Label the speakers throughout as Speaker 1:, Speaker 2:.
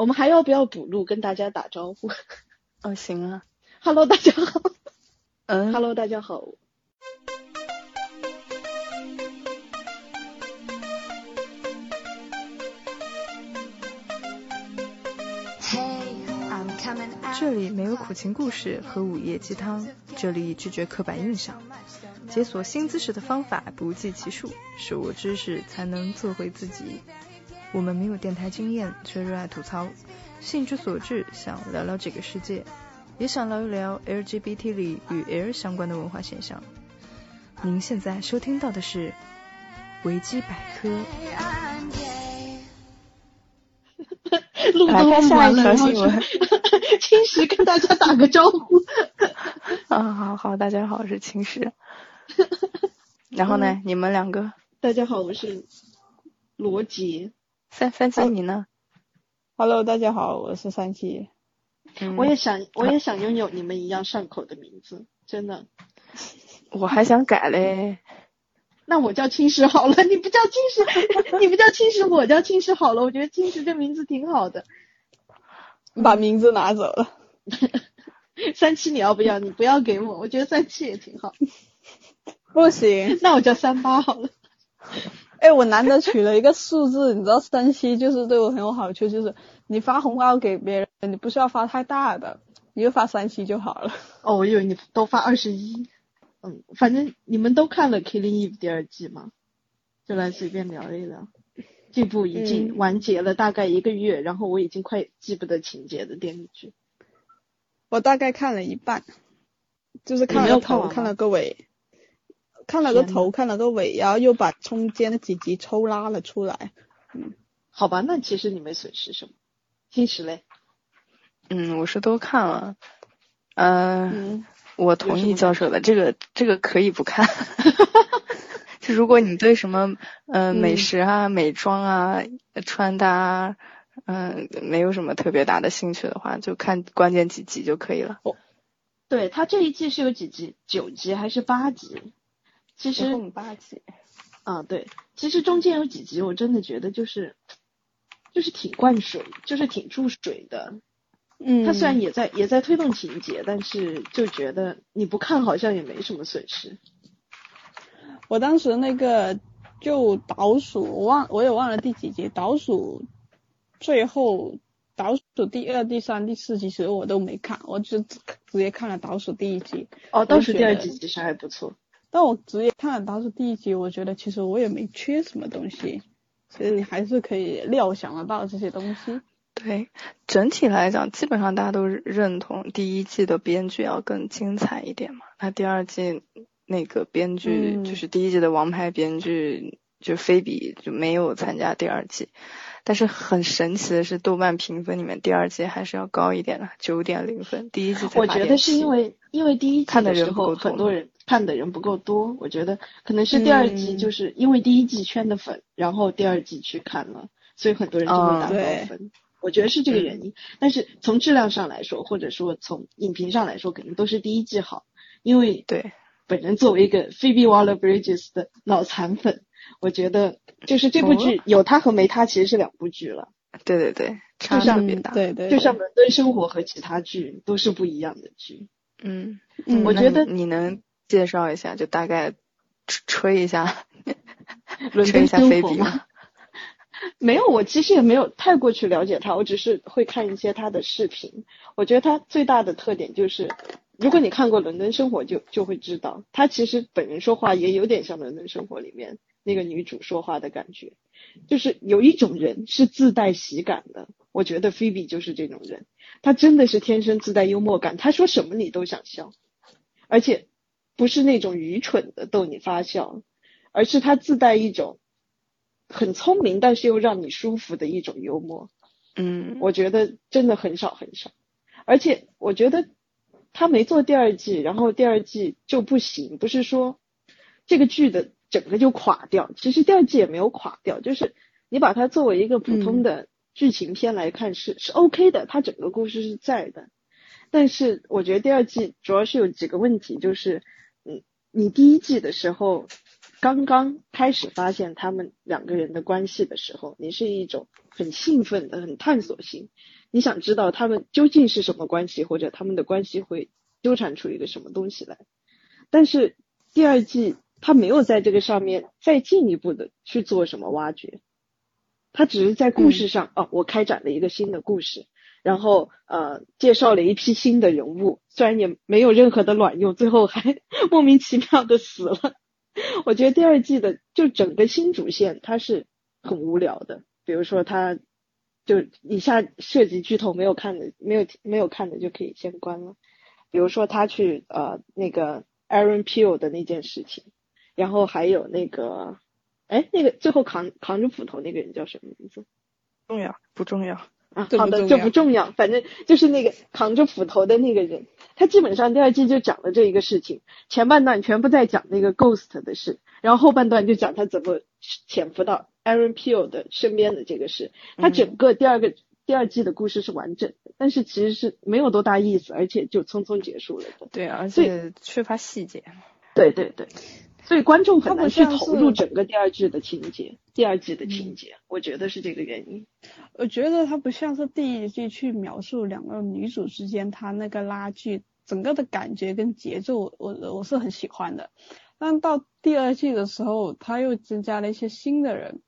Speaker 1: 我们还要不要补录跟大家打招呼
Speaker 2: 哦，行啊。
Speaker 1: ？Hello，大家好。
Speaker 2: 嗯
Speaker 1: Hello，大家好。
Speaker 3: 这里没有苦情故事和午夜鸡汤，这里拒绝刻板印象。解锁新姿势的方法不计其数，手握知识才能做回自己。我们没有电台经验，却热爱吐槽，兴之所至想聊聊这个世界，也想聊一聊 LGBT 里与 L 相关的文化现象。您现在收听到的是维基百科。
Speaker 1: 录
Speaker 2: 看下一条新闻
Speaker 1: 青石跟大家打个招呼。
Speaker 2: 啊，好好，大家好，我是青石。然后呢，你们两个，
Speaker 1: 大家好，我是罗杰。
Speaker 2: 三三七你呢
Speaker 4: ？Hello，大家好，我是三七。
Speaker 2: 嗯
Speaker 1: 我也想，我也想拥有你们一样上口的名字，真的。
Speaker 2: 我还想改嘞。
Speaker 1: 那我叫青石好了，你不叫青石，你不叫青石，我叫青石好了。我觉得青石这名字挺好的。
Speaker 4: 把名字拿走了。
Speaker 1: 三七你要不要？你不要给我，我觉得三七也挺好。
Speaker 4: 不行，
Speaker 1: 那我叫三八好了。
Speaker 4: 哎，我难得取了一个数字，你知道三七就是对我很有好处，就是你发红包给别人，你不需要发太大的，你就发三七就好了。
Speaker 1: 哦，我以为你都发二十一。嗯，反正你们都看了《Killing Eve》第二季吗？就来随便聊一聊。这部已经
Speaker 4: 嗯
Speaker 1: 完结了大概一个月，然后我已经快记不得情节的电视剧。
Speaker 4: 我大概看了一半，就是看了个头，
Speaker 1: 看
Speaker 4: 了个尾，看了个头，看了个尾，然后又把中间的几集抽拉了出来。
Speaker 1: 嗯好吧，那其实你没损失什么。青石嘞，
Speaker 2: 嗯，我是都看了。嗯、
Speaker 4: 嗯，
Speaker 2: 我同意教授的，这个这个可以不看。就如果你对什么呃美
Speaker 4: 嗯
Speaker 2: 食啊、美妆啊、穿搭啊，嗯、没有什么特别大的兴趣的话，就看关键几集就可以了。
Speaker 1: 对它这一季是有几集？九集还是八集？其实
Speaker 2: 八集。
Speaker 1: 啊，对，其实中间有几集我真的觉得就是就是挺灌水，就是挺注水的。
Speaker 4: 嗯，
Speaker 1: 他虽然也在也在推动情节，但是就觉得你不看好像也没什么损失。
Speaker 4: 我当时那个就倒数，我忘我也忘了第几集，倒数最后倒数第二、第三、第四集，其实我都没看，我就直接看了倒数第一集。
Speaker 1: 哦，倒数第二集其实还不错。
Speaker 4: 但我直接看了倒数第一集，我觉得其实我也没缺什么东西，所以你还是可以料想得到这些东西。
Speaker 2: 对，整体来讲，基本上大家都认同第一季的编剧要更精彩一点嘛。那第二季那个编剧、
Speaker 4: 嗯
Speaker 2: 就是第一季的王牌编剧，就菲比就没有参加第二季。但是很神奇的是，豆瓣评分里面第二季还是要高一点的，九点零分，第一季才
Speaker 1: 我觉得是因为因为第一季
Speaker 2: 看的
Speaker 1: 的时候
Speaker 2: 人不够多
Speaker 1: 很多人看的人不够多，我觉得可能是第二季
Speaker 4: 嗯。
Speaker 1: 就是因为第一季圈的粉，然后第二季去看了，所以很多人就会
Speaker 2: 嗯
Speaker 1: 打高
Speaker 4: 对。
Speaker 1: 分。我觉得是这个原因，但是从质量上来说，或者说从影评上来说，肯定都是第一季好，因为
Speaker 2: 对，
Speaker 1: 本人作为一个 Phoebe Waller-Bridges 的脑残粉，我觉得就是这部剧有他和没他其实是两部剧了，
Speaker 2: 对对对，差
Speaker 1: 就像
Speaker 2: 特别大。
Speaker 4: 对对，
Speaker 1: 就像《伦敦生活》和其他剧都是不一样的剧。
Speaker 2: 嗯，
Speaker 1: 我觉得
Speaker 2: 你你能介绍一下，就大概吹吹一下，
Speaker 1: 伦敦
Speaker 2: 吹一下
Speaker 1: 生活吗
Speaker 2: 菲比吗？
Speaker 1: 没有，我其实也没有太过去了解他，我只是会看一些他的视频。我觉得他最大的特点就是，如果你看过《伦敦生活》就，就会知道，他其实本人说话也有点像《伦敦生活》里面那个女主说话的感觉，就是有一种人是自带喜感的。我觉得菲比就是这种人，她真的是天生自带幽默感，她说什么你都想笑，而且不是那种愚蠢的逗你发笑，而是她自带一种很聪明但是又让你舒服的一种幽默。
Speaker 2: 嗯，
Speaker 1: 我觉得真的很少很少，而且我觉得她没做第二季，然后第二季就不行，不是说这个剧的整个就垮掉，其实第二季也没有垮掉，就是你把它作为一个普通的剧情片来看是、是 OK 的，它整个故事是在的，但是我觉得第二季主要是有几个问题，就是嗯，你第一季的时候刚刚开始发现他们两个人的关系的时候，你是一种很兴奋的、很探索性，你想知道他们究竟是什么关系，或者他们的关系会纠缠出一个什么东西来。但是第二季他没有在这个上面再进一步的去做什么挖掘，他只是在故事上、哦，我开展了一个新的故事，然后呃介绍了一批新的人物，虽然也没有任何的卵用，最后还 莫名其妙的死了。我觉得第二季的就整个新主线它是很无聊的，比如说他就以下涉及剧透，没有看的没有没有看的就可以先关了。比如说他去呃那个 Aaron Peel 的那件事情，然后还有那个哎那个最后扛扛着斧头那个人叫什么名字？
Speaker 2: 重要不重要？
Speaker 1: 啊，好的，
Speaker 4: 这不重要
Speaker 1: 反正就是那个扛着斧头的那个人，他基本上第二季就讲了这一个事情，前半段全部在讲那个 Ghost 的事，然后后半段就讲他怎么潜伏到 Aaron Peel 的身边的这个事，他整个第二个、第二季的故事是完整的，但是其实是没有多大意思，而且就匆匆结束了的。
Speaker 2: 对，而
Speaker 1: 所以
Speaker 2: 且缺乏细节。
Speaker 1: 对对对，所以观众很难去投入整个第二季的情节，第二季的情节，我觉得是这个原因。
Speaker 4: 我觉得它不像是第一季去描述两个女主之间她那个拉锯，整个的感觉跟节奏，我我是很喜欢的。但到第二季的时候，他又增加了一些新的人，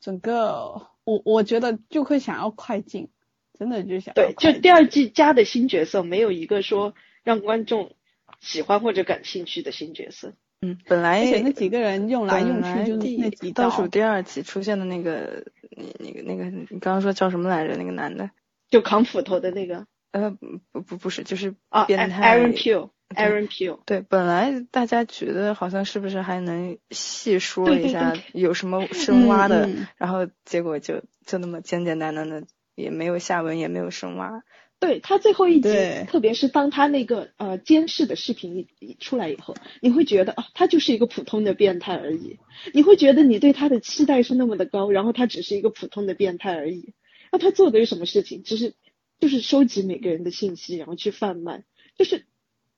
Speaker 4: 整个我我觉得就会想要快进，真的就想要
Speaker 1: 对，就第二季加的新角色，没有一个说让观众喜欢或者感兴趣的新角色。
Speaker 2: 嗯，本来
Speaker 4: 而且那几个人用来用
Speaker 2: 本来
Speaker 4: 去就是
Speaker 2: 第
Speaker 4: 那几道，
Speaker 2: 倒数第二集出现的那个，那那个那个，你刚刚说叫什么来着？那个男的，
Speaker 1: 就扛斧头的那个
Speaker 2: 呃，不不不是，就是
Speaker 1: 啊
Speaker 2: 变态。
Speaker 1: ，Aaron Peel，Aaron Peel，
Speaker 2: 对，本来大家觉得好像是不是还能细说一下有什么深挖的，然后结果就就那么简简单单的，也没有下文，也没有深挖。
Speaker 1: 对他最后一集，特别是当他那个呃监视的视频一一出来以后，你会觉得啊，他就是一个普通的变态而已。你会觉得你对他的期待是那么的高，然后他只是一个普通的变态而已。那他做的是什么事情？只是就是收集每个人的信息，然后去贩卖。就是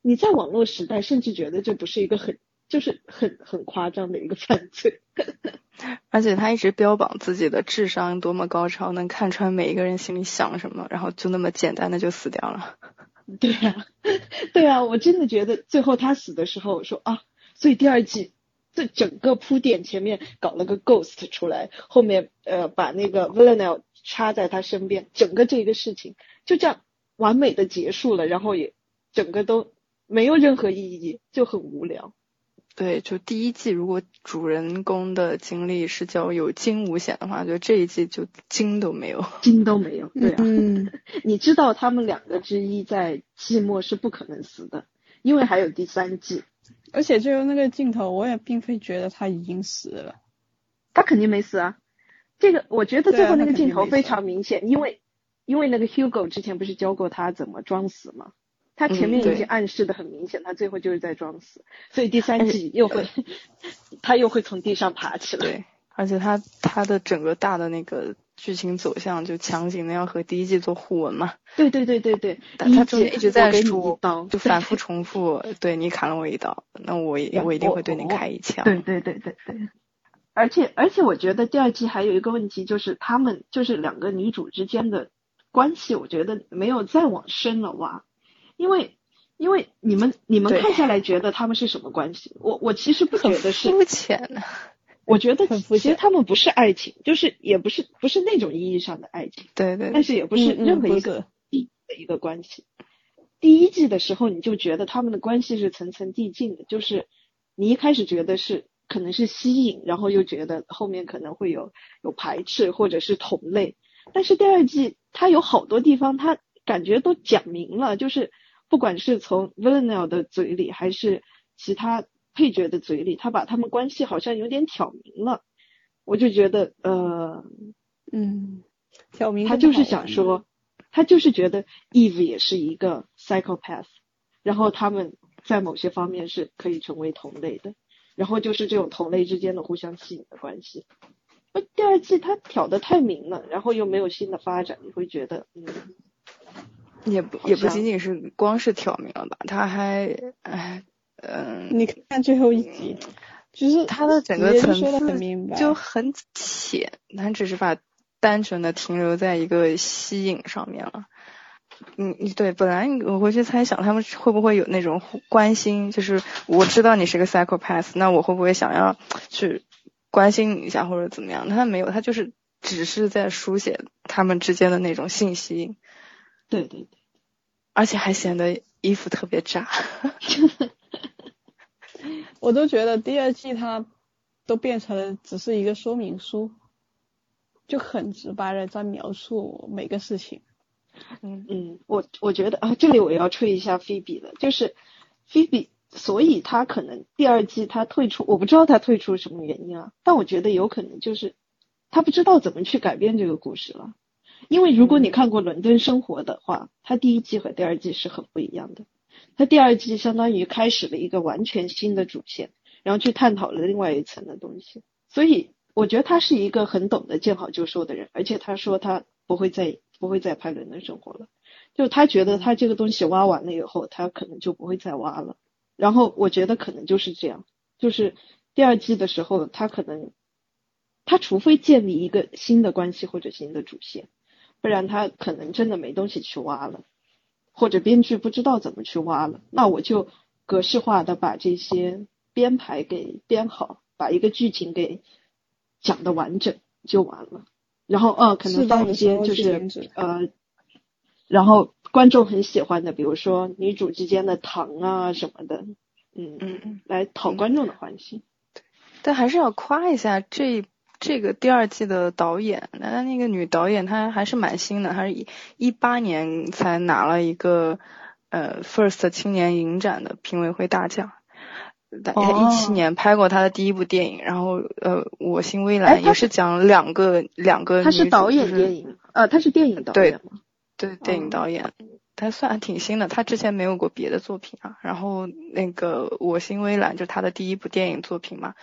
Speaker 1: 你在网络时代，甚至觉得这不是一个很就是很 很夸张的一个犯罪。
Speaker 2: 而且他一直标榜自己的智商多么高超，能看穿每一个人心里想什么，然后就那么简单的就死掉了。
Speaker 1: 对啊，对啊，我真的觉得最后他死的时候，我说啊，所以第二季这整个铺垫前面搞了个 ghost 出来，后面呃把那个 Villanelle 插在他身边，整个这个事情就这样完美的结束了，然后也整个都没有任何意义，就很无聊。
Speaker 2: 对，就第一季如果主人公的经历是叫有惊无险的话，就这一季就惊都没有。
Speaker 1: 惊都没有，对啊，
Speaker 4: 嗯，
Speaker 1: 你知道他们两个之一在季末是不可能死的，因为还有第三季，
Speaker 4: 而且最后那个镜头，我也并非觉得他已经死了。
Speaker 1: 他肯定没死啊。这个我觉得最后那个镜头非常明显，因为因为那个 Hugo 之前不是教过他怎么装死吗？他前面已经暗示的很明显，他最后就是在装死，所以第三季又会他又会从地上爬起来。
Speaker 2: 对，而且他他的整个大的那个剧情走向就强行的要和第一季做互文嘛，
Speaker 1: 对对对对对，
Speaker 2: 但他中间一直在说
Speaker 1: 一刀，
Speaker 2: 就反复重复，对你砍了我一刀，那我也我一定会对你开一枪。
Speaker 1: 对对对对对。而且而且，我觉得第二季还有一个问题，就是他们就是两个女主之间的关系，我觉得没有再往深了挖，因为因为你们你们看下来觉得他们是什么关系？我我其实不
Speaker 2: 很
Speaker 1: 觉得是，
Speaker 2: 肤浅的。
Speaker 1: 我觉得其实他们不是爱情，就是也不是不是那种意义上的爱情，
Speaker 2: 对对
Speaker 1: 但是也不是任何一个的一个关系。第一季的时候，你就觉得他们的关系是层层递进的，就是你一开始觉得是可能是吸引，然后又觉得后面可能会有有排斥或者是同类，但是第二季它有好多地方，它感觉都讲明了，就是不管是从 Villanelle 的嘴里，还是其他配角的嘴里，他把他们关系好像有点挑明了，我就觉得呃，
Speaker 4: 嗯，挑明
Speaker 1: 他就是想说，他就是觉得 Eve 也是一个 psychopath，然后他们在某些方面是可以成为同类的，然后就是这种同类之间的互相吸引的关系。那第二季他挑的太明了，然后又没有新的发展，你会觉得嗯，
Speaker 2: 也不也不仅仅是光是挑明了吧，他还哎嗯，
Speaker 4: 你看最后一集，就是
Speaker 2: 他的整个层次
Speaker 4: 明白，
Speaker 2: 就很浅，他只是把单纯的停留在一个吸引上面了。嗯，嗯对，本来我会去猜想他们会不会有那种关心，就是我知道你是个 psychopath，那我会不会想要去关心你一下或者怎么样？他没有，他就是只是在书写他们之间的那种性吸引，
Speaker 1: 对对对，
Speaker 2: 而且还显得衣服特别渣。
Speaker 4: 我都觉得第二季它都变成了只是一个说明书，就很直白的在描述每个事情。
Speaker 2: 嗯
Speaker 1: 嗯，我我觉得啊，这里我要吹一下菲比了，就是菲比，所以他可能第二季他退出，我不知道他退出什么原因啊，但我觉得有可能就是他不知道怎么去改变这个故事了，因为如果你看过《伦敦生活》的话，它第一季和第二季是很不一样的，它第二季相当于开始了一个完全新的主线，然后去探讨了另外一层的东西，所以我觉得他是一个很懂得见好就收的人，而且他说他不会再不会再拍《伦敦生活》了。就他觉得他这个东西挖完了以后，他可能就不会再挖了。然后我觉得可能就是这样，就是第二季的时候，他可能他除非建立一个新的关系或者新的主线，不然他可能真的没东西去挖了，或者编剧不知道怎么去挖了。那我就格式化的把这些编排给编好，把一个剧情给讲的完整就完了。然后呃，可能放一些就是呃，然后观众很喜欢的，比如说女主之间的糖啊什么的，嗯，
Speaker 2: 嗯嗯。
Speaker 1: 来讨观众的欢心。
Speaker 2: 但还是要夸一下这这个第二季的导演，那那个女导演她还是蛮新的，她是一一八年才拿了一个呃 First 青年影展的评委会大奖。她一七
Speaker 1: 哦
Speaker 2: 年拍过她的第一部电影，然后呃，我心微蓝也是讲两个两个
Speaker 1: 她是导演
Speaker 2: 就是
Speaker 1: 电影，呃，她是电影导演对？
Speaker 2: 对，电影
Speaker 1: 哦
Speaker 2: 导演，他算挺新的，他之前没有过别的作品啊。然后那个《我心微蓝》就是他的第一部电影作品嘛，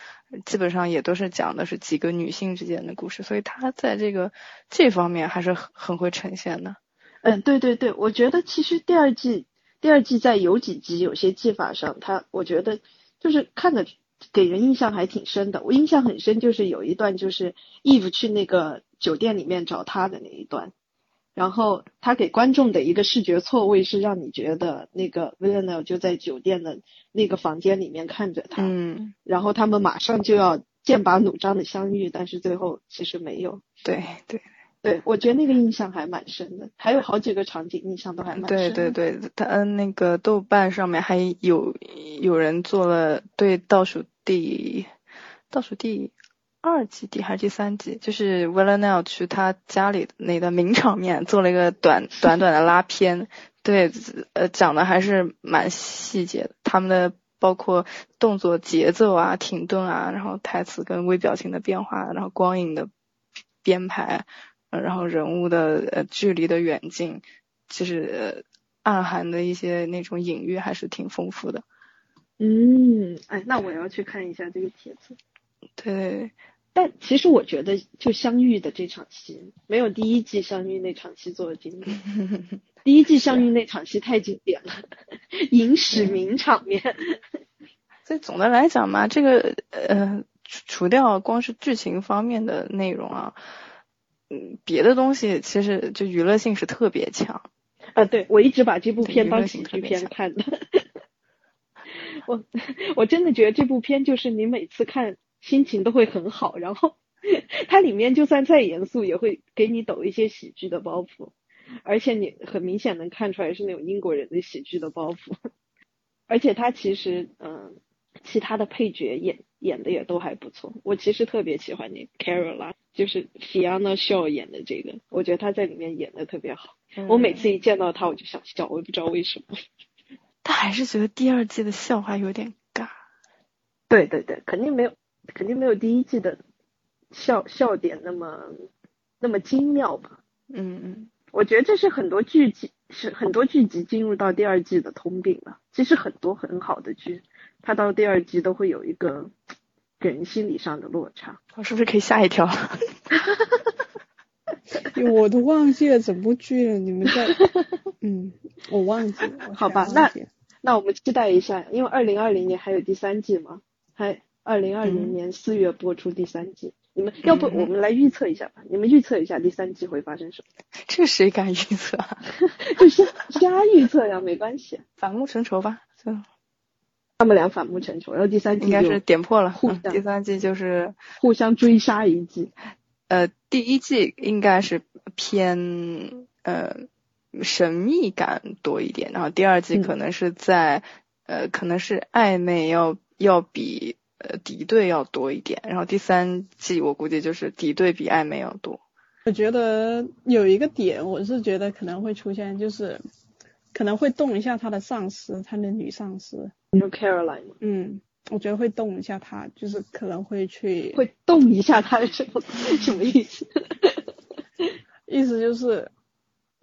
Speaker 2: 基本上也都是讲的是几个女性之间的故事，所以他在这个这方面还是很很会呈现的。
Speaker 1: 嗯，对对对，我觉得其实第二季第二季在有几集有些技法上，他我觉得就是看的给人印象还挺深的。我印象很深就是有一段就是 Eve 去那个酒店里面找他的那一段，然后他给观众的一个视觉错位是让你觉得那个 Villanelle 就在酒店的那个房间里面看着他，
Speaker 2: 嗯，
Speaker 1: 然后他们马上就要剑拔弩张的相遇，但是最后其实没有。
Speaker 2: 对对
Speaker 1: 对，我觉得那个印象还蛮深的，还有好几个场景印象都还蛮深的。
Speaker 2: 对对，他嗯那个豆瓣上面还有有人做了对倒数第倒数第二季第还是第三季，就是 Villanelle 去他家里那个名场面做了一个短短短的拉片，对，呃，讲的还是蛮细节的，他们的包括动作节奏啊、停顿啊，然后台词跟微表情的变化，然后光影的编排，呃然后人物的呃距离的远近，其实、呃、暗含的一些那种隐喻还是挺丰富的。
Speaker 1: 嗯，哎，那我要去看一下这个帖子。
Speaker 2: 对，
Speaker 1: 但其实我觉得，就相遇的这场戏，没有第一季相遇那场戏做的经典。第一季相遇那场戏太经典了，影史名场面。
Speaker 2: 所以总的来讲嘛，这个呃除除掉光是剧情方面的内容啊，嗯，别的东西其实就娱乐性是特别强。
Speaker 1: 啊，对，我一直把这部片当喜剧片看的。我我真的觉得这部片就是你每次看心情都会很好，然后它里面就算再严肃，也会给你抖一些喜剧的包袱，而且你很明显能看出来是那种英国人的喜剧的包袱，而且他其实嗯，其他的配角演演的也都还不错，我其实特别喜欢那 Caroline，就是 Fiona Shaw 演的这个，我觉得他在里面演的特别好。我每次一见到他，我就想笑，我也不知道为什么。
Speaker 2: 他还是觉得第二季的笑话有点尬。
Speaker 1: 对对对，肯定没有，肯定没有第一季的笑笑点那么那么精妙吧。
Speaker 2: 嗯嗯，
Speaker 1: 我觉得这是很多剧集是很多剧集进入到第二季的通病了。其实很多很好的剧，它到第二季都会有一个给人心理上的落差。
Speaker 2: 我是不是可以吓一条？
Speaker 4: 我都忘记了整部剧了，你们在，嗯，我忘记了。
Speaker 1: 好吧
Speaker 4: 全忘记了
Speaker 1: 那我们期待一下，因为二零二零年还有第三季嘛，还二零二零
Speaker 2: 嗯
Speaker 1: 年四月播出第三季。你们要不
Speaker 2: 嗯
Speaker 1: 我们来预测一下吧？你们预测一下第三季会发生什么？
Speaker 2: 这谁敢预测啊？
Speaker 1: 就瞎瞎预测呀，没关系。
Speaker 2: 反目成仇吧，就
Speaker 1: 他们俩反目成仇，然后第三季
Speaker 2: 应该是点破了。
Speaker 1: 互相
Speaker 2: 嗯第三季就是
Speaker 1: 互相追杀一季。
Speaker 2: 呃，第一季应该是偏呃神秘感多一点，然后第二季
Speaker 1: 嗯
Speaker 2: 可能是在、呃可能是暧昧要要比呃敌对要多一点，然后第三季我估计就是敌对比暧昧要多。
Speaker 4: 我觉得有一个点，我是觉得可能会出现，就是可能会动一下他的上司，他的女上司，
Speaker 1: 你说 Caroline 吗？
Speaker 4: 嗯，我觉得会动一下他，就是可能会去，
Speaker 1: 会动一下他的什么什么意思？
Speaker 4: 意思就是，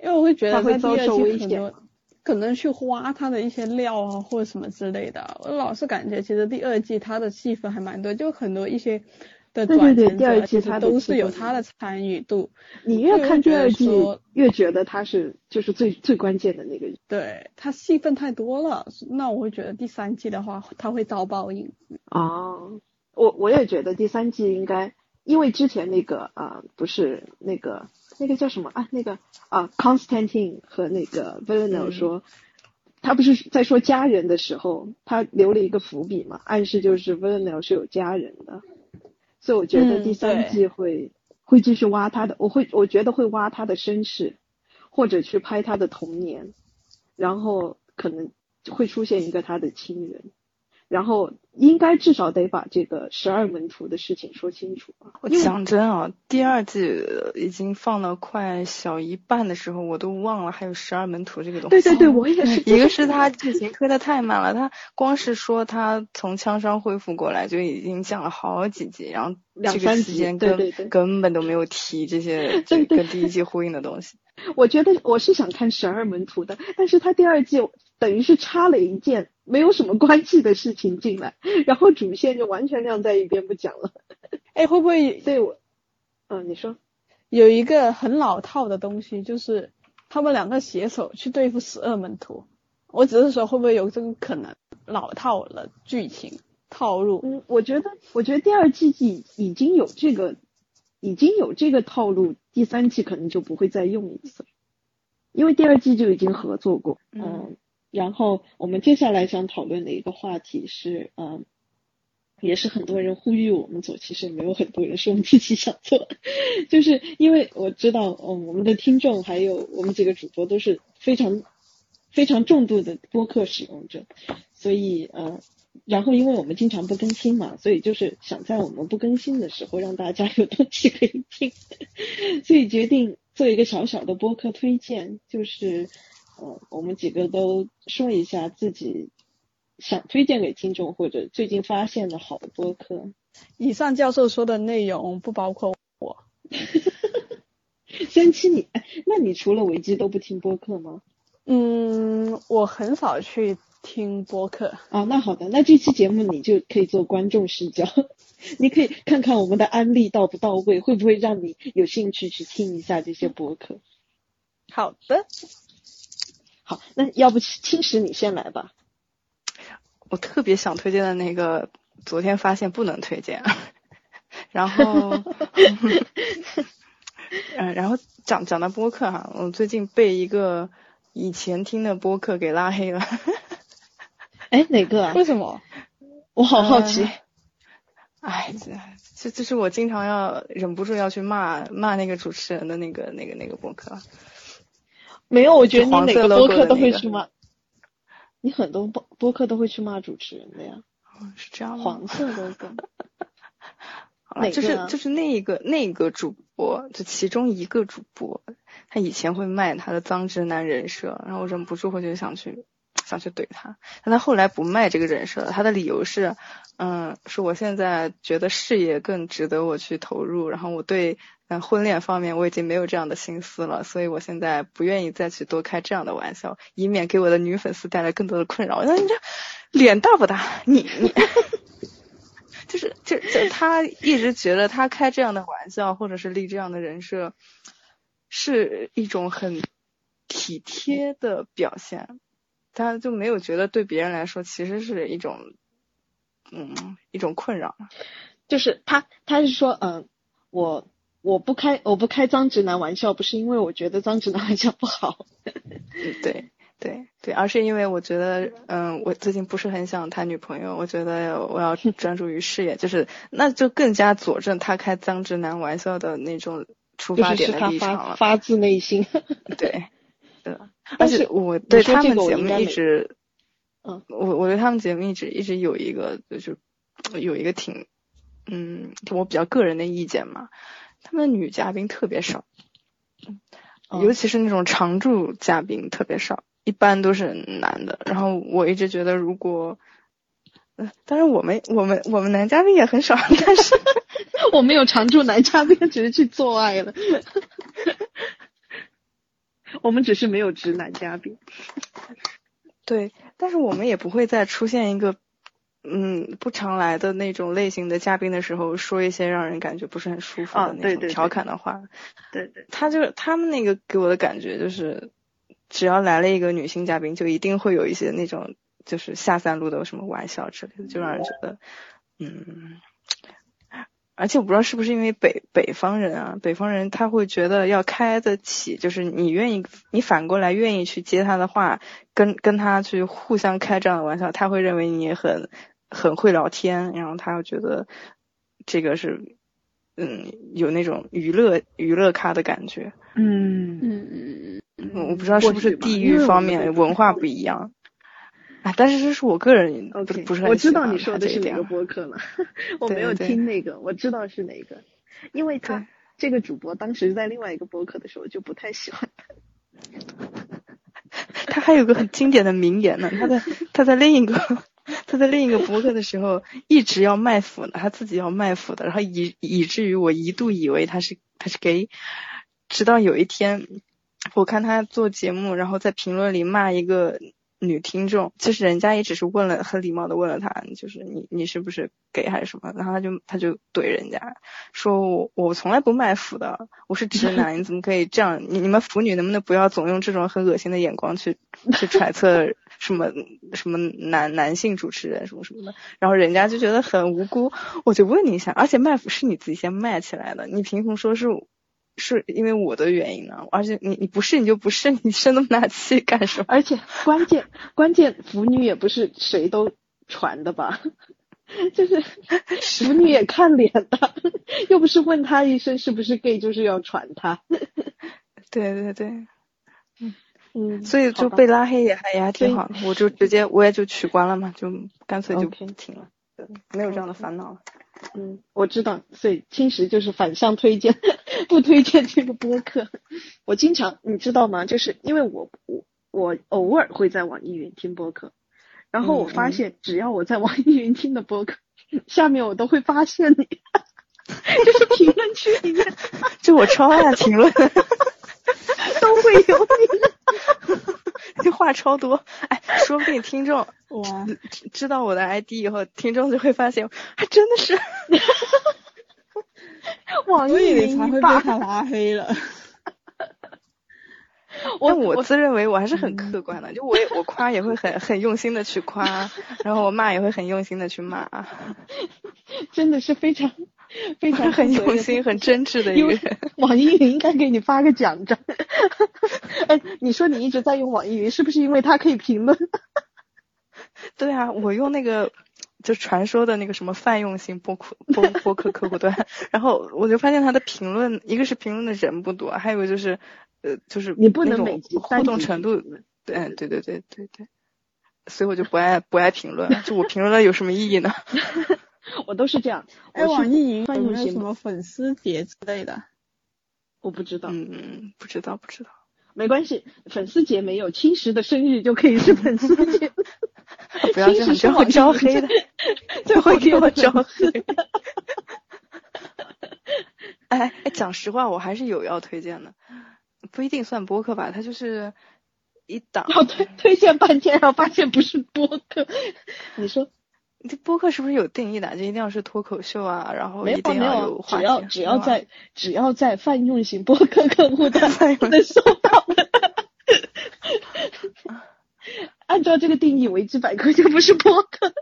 Speaker 4: 因为我会觉得在第二
Speaker 1: 遭受危险
Speaker 4: 季很多可能去挖他的一些料啊，或者什么之类的。我老是感觉其实第二季他的戏份还蛮多，就很多一些的
Speaker 1: 对对对第二季他
Speaker 4: 都是有他的参与度。
Speaker 1: 你越看第二季越觉得他是就是最最关键的那个人。
Speaker 4: 对他戏份太多了，那我会觉得第三季的话他会遭报应。
Speaker 1: 哦，我我也觉得第三季应该，因为之前那个啊、呃不是那个那个叫什么啊，那个啊、Constantine 和那个 Villanelle
Speaker 4: 嗯。
Speaker 1: 说，他不是在说家人的时候，他留了一个伏笔嘛，暗示就是 Villanelle 是有家人的，所以我觉得
Speaker 4: 嗯
Speaker 1: 第三季会、会继续挖他的，我会我觉得会挖他的身世，或者去拍他的童年，然后可能会出现一个他的亲人。然后应该至少得把这个十二门徒的事情说清楚啊。
Speaker 2: 我讲真啊，第二季呃已经放了快小一半的时候，我都忘了还有十二门徒这个东西。
Speaker 1: 对对对，我也是。
Speaker 2: 一个是他剧情推的太慢了，他光是说他从枪伤恢复过来就已经讲了好几集，然后这个
Speaker 1: 两三集
Speaker 2: 时间根本都没有提这些 跟第一季呼应的东西。
Speaker 1: 我觉得我是想看十二门徒的，但是他第二季等于是插了一件没有什么关系的事情进来，然后主线就完全晾在一边不讲了。
Speaker 4: 哎，会不会
Speaker 1: 所以我，嗯，你说，
Speaker 4: 有一个很老套的东西，就是他们两个携手去对付十二门徒？我只是说会不会有这个可能，老套了剧情套路。
Speaker 1: 嗯，我觉得，我觉得第二季已已经有这个，已经有这个套路，第三季可能就不会再用一次，因为第二季就已经合作过。嗯，然后我们接下来想讨论的一个话题是，嗯，也是很多人呼吁我们做，其实没有很多人是我们自己想做，就是因为我知道，嗯，我们的听众还有我们几个主播都是非常非常重度的播客使用者，所以嗯，然后因为我们经常不更新嘛，所以就是想在我们不更新的时候让大家有东西可以听，所以决定做一个小小的播客推荐，就是呃，我们几个都说一下自己想推荐给听众或者最近发现的好的播客。
Speaker 4: 以上教授说的内容不包括我。
Speaker 1: 三七你，哎那你除了维基都不听播客吗？
Speaker 4: 嗯，我很少去听播客。
Speaker 1: 啊，那好的，那这期节目你就可以做观众视角，你可以看看我们的安利到不到位，会不会让你有兴趣去听一下这些播客。
Speaker 4: 好的，
Speaker 1: 好，那要不青石你先来吧。
Speaker 2: 我特别想推荐的那个，昨天发现不能推荐，然后，嗯，然后讲讲到播客哈，我最近被一个以前听的播客给拉黑了。
Speaker 1: 哎，哪个啊？
Speaker 4: 为什么？
Speaker 1: 我好好奇。
Speaker 2: 呃哎，这这这是我经常要忍不住要去骂骂那个主持人的那个那个那个播客。
Speaker 1: 没有，我觉得你
Speaker 2: 黄色
Speaker 1: 哪个播客都会去骂，你很多播播客都会去骂主持人的呀。
Speaker 2: 是这样吗？
Speaker 1: 黄色 logo。
Speaker 2: 好了，就是就是那一个那一个主播，就其中一个主播，他以前会卖他的脏直男人设，然后我忍不住会就想去想去怼他，但他后来不卖这个人设了，他的理由是，嗯，说我现在觉得事业更值得我去投入，然后我对嗯婚恋方面我已经没有这样的心思了，所以我现在不愿意再去多开这样的玩笑，以免给我的女粉丝带来更多的困扰。那你这脸大不大？你你。就是就就他一直觉得他开这样的玩笑，或者是立这样的人设，是一种很体贴的表现，他就没有觉得对别人来说其实是一种嗯一种困扰。
Speaker 1: 就是他他是说，嗯、我我不开我不开脏直男玩笑，不是因为我觉得脏直男玩笑不好，
Speaker 2: 嗯，对对对，而是因为我觉得，嗯，我最近不是很想谈女朋友，我觉得我要专注于事业，就是那就更加佐证他开脏直男玩笑的那种出发点的
Speaker 1: 就是是他
Speaker 2: 立场了。
Speaker 1: 发发自内心。
Speaker 2: 对，是的，而且我对他们节目一直，
Speaker 1: 嗯，
Speaker 2: 我我对他们节目一直一直有一个就是有一个挺，嗯，我比较个人的意见嘛，他们女嘉宾特别少，
Speaker 1: 嗯
Speaker 2: 尤其是那种常驻嘉宾特别少，一般都是男的。然后我一直觉得，如果，呃当然我们我们我们男嘉宾也很少，但是
Speaker 1: 我没有常驻男嘉宾，只是去做爱了。我们只是没有直男嘉宾。
Speaker 2: 对，但是我们也不会再出现一个，嗯，不常来的那种类型的嘉宾的时候，说一些让人感觉不是很舒服
Speaker 1: 啊
Speaker 2: 的那种调侃的话。
Speaker 1: 对对，
Speaker 2: 他就他们那个给我的感觉就是，只要来了一个女性嘉宾，就一定会有一些那种就是下三路的什么玩笑之类的，就让人觉得，嗯。而且我不知道是不是因为北北方人啊，北方人他会觉得要开得起，就是你愿意，你反过来愿意去接他的话，跟跟他去互相开这样的玩笑，他会认为你很很会聊天，然后他又觉得这个是嗯有那种娱乐娱乐咖的感觉。
Speaker 1: 嗯，
Speaker 4: 嗯嗯
Speaker 2: 嗯，我不知道是不是地域方面文化不一样。哎，但是这是我个人不
Speaker 1: OK，
Speaker 2: 不是很
Speaker 1: 我知道你说的是哪个播客了，我没有听那个，我知道是哪个，因为他这个主播当时在另外一个播客的时候就不太喜欢他。
Speaker 2: 他还有个很经典的名言呢，他在 他在另一个他在另一个博客的时候一直要卖腐呢，他自己要卖腐的，然后以以至于我一度以为他是他是 gay，直到有一天我看他做节目，然后在评论里骂一个女听众，其实人家也只是问了很礼貌的问了他，就是你你是不是给还是什么，然后他就他就怼人家说我我从来不卖腐的，我是直男，你怎么可以这样？你你们腐女能不能不要总用这种很恶心的眼光去去揣测什么什么男男性主持人什么什么的？然后人家就觉得很无辜，我就问你一下，而且卖腐是你自己先卖起来的，你凭什么说是？是因为我的原因呢，而且你你不是你就不是，你生那么大气干什么？
Speaker 1: 而且关键关键腐女也不是谁都传的吧，就是腐女也看脸的，又不是问他一声是不是 gay 就是要传他。
Speaker 2: 对对对，
Speaker 1: 嗯嗯，
Speaker 2: 所以就被拉黑也还也还挺好的，我就直接我也就取关了嘛，就干脆就停了，对没有这样的烦恼了。
Speaker 1: 嗯，我知道，所以青石就是反向推荐，不推荐这个播客。我经常，你知道吗？就是因为我我我偶尔会在网易云听播客，然后我发现，只要我在网易云听的播客，下面我都会发现你，就是评论区里面。
Speaker 2: 就我超爱评论，
Speaker 1: 都会有你。
Speaker 2: 这话超多，哎，说不定听众
Speaker 4: 哇，
Speaker 2: 知知道我的 ID 以后，听众就会发现，还真的是，
Speaker 1: 网易
Speaker 4: 你才会被他拉黑了。
Speaker 1: 我
Speaker 2: 但我
Speaker 1: 我
Speaker 2: 自认为我还是很客观的，就我也我夸也会很很用心的去夸，然后我骂也会很用心的去骂，
Speaker 1: 真的是非常 非常
Speaker 2: 很用心、很真挚的一个人。
Speaker 1: 网易云应该给你发个奖章。哎，你说你一直在用网易云，是不是因为它可以评论？
Speaker 2: 对啊，我用那个就传说的那个什么泛用型播客播播客客户端，然后我就发现它的评论，一个是评论的人不多，还有一个就是呃就是
Speaker 1: 你不能每集
Speaker 2: 互动程度，对嗯对对对对对，所以我就不爱不爱评论，就我评论了有什么意义呢？
Speaker 1: 我都是这样。
Speaker 4: 哎，网易云有没有什么粉丝节之类的？
Speaker 1: 我不知道，
Speaker 2: 嗯，不知道不知道，
Speaker 1: 没关系，粉丝节没有，青石的生日就可以是粉丝节。
Speaker 2: 不要这样，
Speaker 1: 青石是
Speaker 2: 这会
Speaker 1: 网易云
Speaker 2: 招黑的，
Speaker 1: 最
Speaker 2: 这会给
Speaker 1: 后给我
Speaker 2: 我招
Speaker 1: 招
Speaker 2: 黑。哎哎，讲实话，我还是有要推荐的，不一定算播客吧，它就是一档。
Speaker 1: 要推推荐半天，然后发现不是播客。你说
Speaker 2: 这播客是不是有定义的？就一定要是脱口秀啊，然后
Speaker 1: 没有
Speaker 2: 一定
Speaker 1: 没有
Speaker 2: 要有，话题，
Speaker 1: 只要只要在只要在泛用型播客客户端
Speaker 2: 才
Speaker 1: 能收到的。按照这个定义，维基百科就不是播客。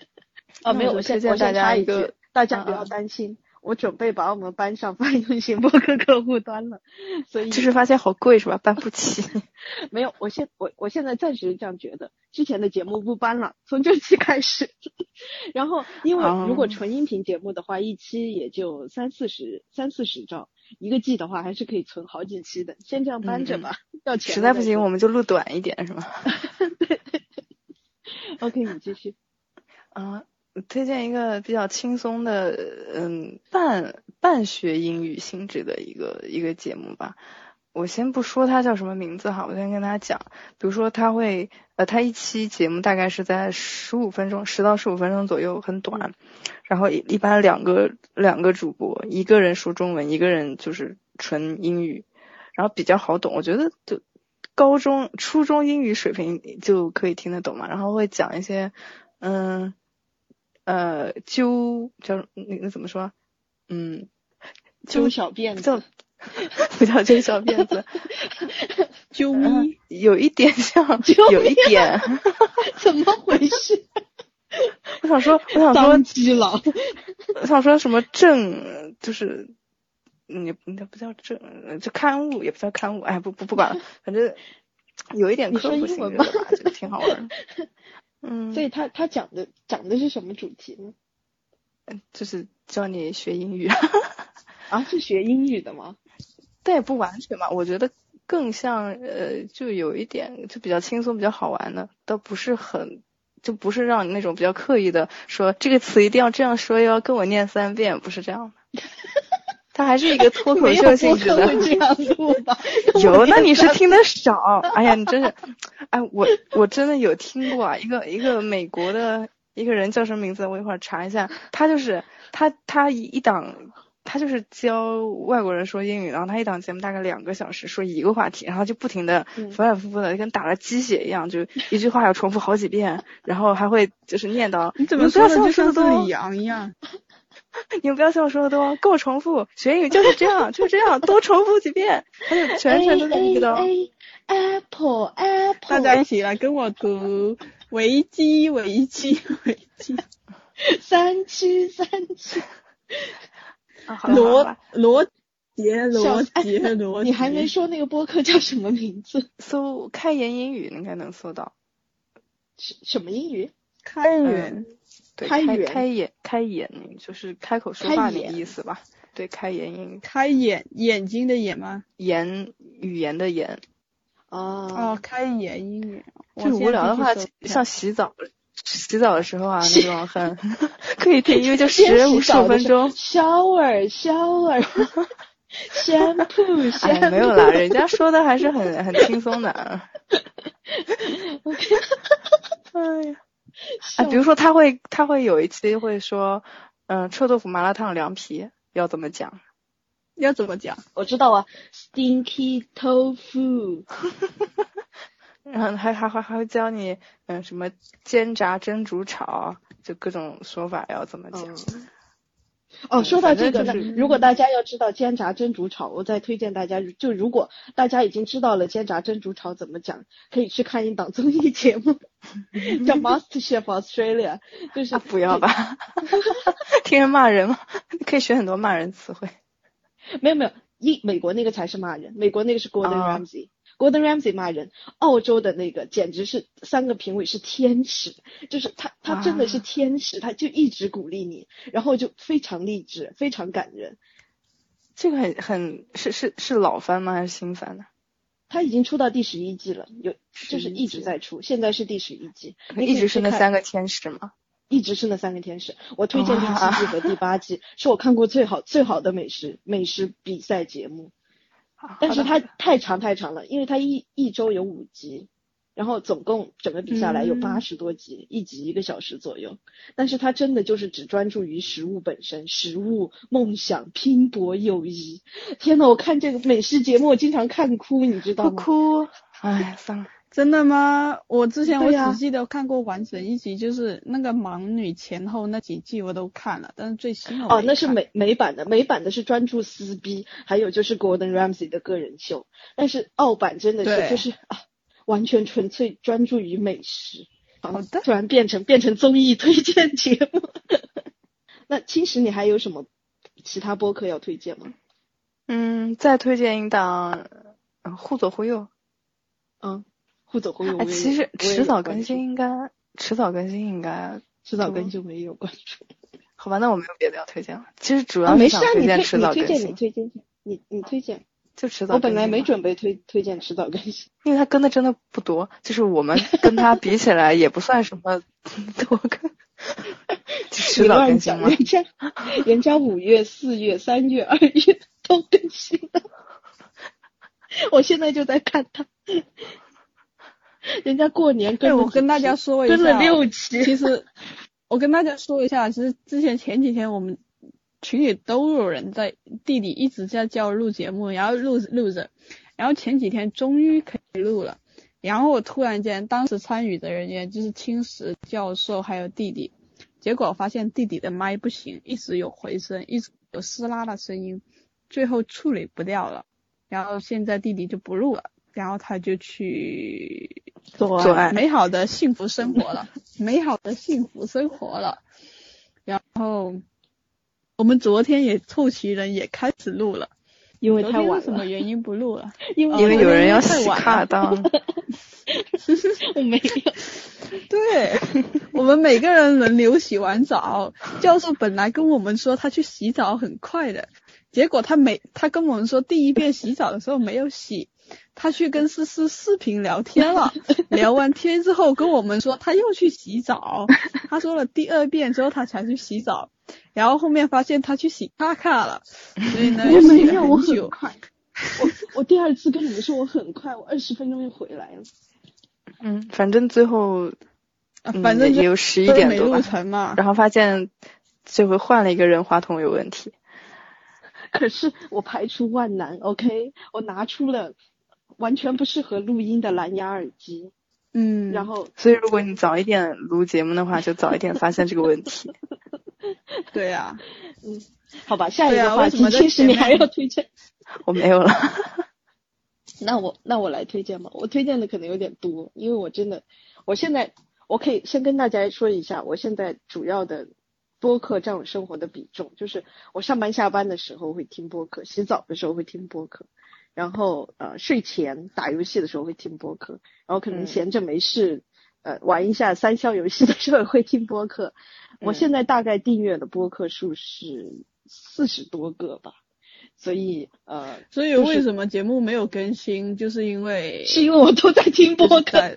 Speaker 1: 啊，没有，
Speaker 2: 那
Speaker 1: 我先我
Speaker 2: 就推荐大
Speaker 1: 先插一句
Speaker 2: 家一个，
Speaker 1: 大家不要担心，我准备把我们搬上泛用型播客客户端了，所以
Speaker 2: 就是发现好贵是吧？搬不起。
Speaker 1: 没有，我现我我现在暂时这样觉得，之前的节目不搬了，从这期开始。然后，因为如果
Speaker 2: 哦
Speaker 1: 纯音频节目的话，一期也就三四十三四十兆，一个 G 的话还是可以存好几期的，先这样搬着吧。要钱
Speaker 2: 实在不行，我们就录短一点是吗？
Speaker 1: OK，你继续。
Speaker 2: 啊，推荐一个比较轻松的，嗯，半半学英语性质的一个一个节目吧。我先不说它叫什么名字哈，我先跟大家讲，比如说它会，呃，它一期节目大概是在十五分钟，十到十五分钟左右，很短。然后一一般两个两个主播，一个人说中文，一个人就是纯英语，然后比较好懂。我觉得就高中、初中英语水平就可以听得懂嘛。然后会讲一些，嗯，呃，揪叫那个怎么说？嗯，
Speaker 1: 揪小辫子，
Speaker 2: 不叫揪小辫子，
Speaker 4: 啾
Speaker 2: 嗯
Speaker 4: 咪，
Speaker 2: 有一点像
Speaker 1: 揪，
Speaker 2: 有一点。
Speaker 1: 怎么回事？
Speaker 2: 我想说，我想说
Speaker 1: 当，基佬。
Speaker 2: 我想说什么正，就是，嗯，也不那不叫正，呃就刊物也不叫刊物，哎，不不不管了，反正有一点科普性质就挺好玩的。嗯，
Speaker 1: 所以他他讲的讲的是什么主题呢？
Speaker 2: 嗯就是教你学英语，
Speaker 1: 啊，是学英语的吗？
Speaker 2: 但也不完全吧，我觉得更像呃，就有一点就比较轻松、比较好玩的，倒不是很。就不是让你那种比较刻意的说这个词一定要这样说，又要跟我念三遍，不是这样的。它还是一个脱口秀性质的。
Speaker 1: 播客会这样录吧？
Speaker 2: 有，那你是听的少。哎呀，你真是，哎，我我真的有听过啊，一个一个美国的一个人叫什么名字？我一会儿查一下。他就是他他一一档，他就是教外国人说英语，然后他一档节目大概两个小时，说一个话题，然后就不停的
Speaker 1: 嗯
Speaker 2: 反反复复的，跟打了鸡血一样，就一句话要重复好几遍，然后还会就是念叨。
Speaker 4: 你怎么
Speaker 2: 们不要
Speaker 4: 说的
Speaker 2: 像我说的多
Speaker 4: 就像是李？阳一样？
Speaker 2: 你们不要像我说的多，跟我重复。学英语就是这样，就这样，多重复几遍。他就全程都在念叨。
Speaker 1: Apple Apple，
Speaker 4: 大家一起来跟我读维基维基维基
Speaker 1: 三七三七。
Speaker 2: 啊，好
Speaker 4: 罗，罗杰罗杰罗杰，
Speaker 1: 你还没说那个播客叫什么名字？
Speaker 2: 搜开言英语应该能搜到。
Speaker 1: 什什么英语？
Speaker 4: 开源
Speaker 2: 对，开
Speaker 1: 开源
Speaker 2: 开眼开眼就是开口说话的
Speaker 1: 眼
Speaker 2: 意思吧？对，开言英语，
Speaker 4: 开眼眼睛的眼吗？
Speaker 2: 言语言的言。
Speaker 1: 哦，
Speaker 4: 哦，开言英语。
Speaker 2: 就无聊的话，像洗澡洗澡的时候啊，那种很可以听，因为就十五十五分钟。
Speaker 1: shower shower shampoo
Speaker 2: 哎没有啦，人家说的还是很很轻松的。啊 哎呀，啊，比如说他会他会有一期会说，嗯、臭豆腐麻辣烫凉皮要怎么讲？
Speaker 4: 要怎么讲？
Speaker 1: 我知道啊，stinky tofu，
Speaker 2: 然后还还还还会教你，嗯、什么煎炸蒸煮炒，就各种说法要怎么讲。
Speaker 1: 嗯。哦，说到这个呢，
Speaker 2: 就是
Speaker 1: 如果大家要知道煎炸蒸煮炒，我再推荐大家，就如果大家已经知道了煎炸蒸煮炒怎么讲，可以去看一档综艺节目，叫 MasterChef Australia，就是、
Speaker 2: 啊，不要吧，听人骂人吗？可以学很多骂人词汇。
Speaker 1: 没有没有，一美国那个才是骂人，美国那个是 Gordon
Speaker 2: 啊
Speaker 1: Ramsay。Gordon Ramsay 骂人，澳洲的那个简直是三个评委是天使，就是他他真的是
Speaker 2: 啊
Speaker 1: 天使，他就一直鼓励你，然后就非常励志，非常感人。
Speaker 2: 这个很很是是是老番吗？还是新番呢？
Speaker 1: 他已经出到第十一季了，有就是一直在出，现在是第十一季，你
Speaker 2: 一直是那三个天使吗？
Speaker 1: 一直是那三个天使。我推荐第七季和第八季，是我看过最好最好的美食美食比赛节目。但是它太长太长了，因为它一一周有五集，然后总共整个比下来有
Speaker 4: 嗯
Speaker 1: 八十多集，一集一个小时左右。但是它真的就是只专注于食物本身，食物、梦想、拼搏、友谊。天呐，我看这个美食节目，我经常看哭，你知道
Speaker 2: 不
Speaker 1: 吗？
Speaker 2: 哭，哎，算了。
Speaker 4: 真的吗？我之前我
Speaker 1: 对呀
Speaker 4: 只记得看过完整一集，就是那个盲女前后那几季我都看了，但是最新的我
Speaker 1: 哦，那是美美版的，美版的是专注撕逼，还有就是 Gordon Ramsay 的个人秀，但是澳版真的是就是啊，完全纯粹专注于美食。
Speaker 2: 好的。
Speaker 1: 突然变成变成综艺推荐节目。那青石，你还有什么其他播客要推荐吗？
Speaker 2: 嗯，再推荐一档，嗯互左互右。
Speaker 1: 嗯，互走互用。
Speaker 2: 哎，
Speaker 1: 我
Speaker 2: 其实迟早更新应该，迟早更新应该，
Speaker 1: 迟早更新就没有关注。
Speaker 2: 好吧，那我没有别的要推荐了。其实主
Speaker 1: 啊，
Speaker 2: 要
Speaker 1: 没事啊，
Speaker 2: 是想推荐
Speaker 1: 你推
Speaker 2: 迟早更
Speaker 1: 你推荐，你
Speaker 2: 新，
Speaker 1: 推荐，你你推荐。
Speaker 2: 就迟早
Speaker 1: 我本来没准备推推荐迟早更新，
Speaker 2: 因为他跟的真的不多，就是我们跟他比起来也不算什么多更，迟早，更新吗
Speaker 1: 人。家人家五月、四月、三月、二月都更新了，我现在就在看他，人家过年
Speaker 4: 对，
Speaker 1: 跟了
Speaker 4: 我跟大家说一下，
Speaker 1: 跟了六期，
Speaker 4: 其实 我跟大家说一下，其实之前前几天我们群里都有人在弟弟一直在叫录节目，然后录录着，然后前几天终于可以录了，然后我突然间当时参与的人员就是青石教授还有弟弟，结果发现弟弟的麦不行，一直有回声，一直有撕拉的声音，最后处理不掉了，然后现在弟弟就不录了，然后他就去
Speaker 1: 做
Speaker 2: 做爱
Speaker 4: 美好的幸福生活了，美好的幸福生活了。然后我们昨天也凑齐人也开始录了，
Speaker 1: 因为太晚了，
Speaker 4: 什么原因不录了？
Speaker 1: 因为
Speaker 2: 因为有人要洗卡当，
Speaker 1: 我没有，
Speaker 4: 对，我们每个人轮流洗完澡。教授本来跟我们说他去洗澡很快的，结果他没，他跟我们说第一遍洗澡的时候没有洗，他去跟思思视频聊天了。聊完天之后跟我们说他又去洗澡，他说了第二遍之后他才去洗澡，然后后面发现他去洗卡卡了，所以呢
Speaker 1: 我没有，我
Speaker 4: 很
Speaker 1: 快，我我第二次跟你们说我很快，我二十分钟就回来了。
Speaker 2: 嗯，反正最后嗯
Speaker 4: 反正
Speaker 2: 也也有十一点多。然后发现这回换了一个人，话筒有问题。
Speaker 1: 可是我排除万难，OK，我拿出了完全不适合录音的蓝牙耳机，
Speaker 4: 嗯，
Speaker 1: 然后
Speaker 2: 所以如果你早一点录节目的话，就早一点发现这个问题。
Speaker 4: 对呀、嗯
Speaker 1: 好吧，下一个话题，其实你还要推荐，
Speaker 2: 我没有了。
Speaker 1: 那我那我来推荐吧，我推荐的可能有点多，因为我真的，我现在我可以先跟大家说一下，我现在主要的播客占我生活的比重，就是我上班下班的时候会听播客，洗澡的时候会听播客，然后呃睡前打游戏的时候会听播客，然后可能
Speaker 2: 嗯
Speaker 1: 闲着没事。呃，玩一下三消游戏的时候也会听播客。我
Speaker 2: 嗯
Speaker 1: 现在大概订阅的播客数是四十多个吧，所以呃，
Speaker 4: 所以为什么节目没有更新，就是因为
Speaker 1: 是因为我都在听播客，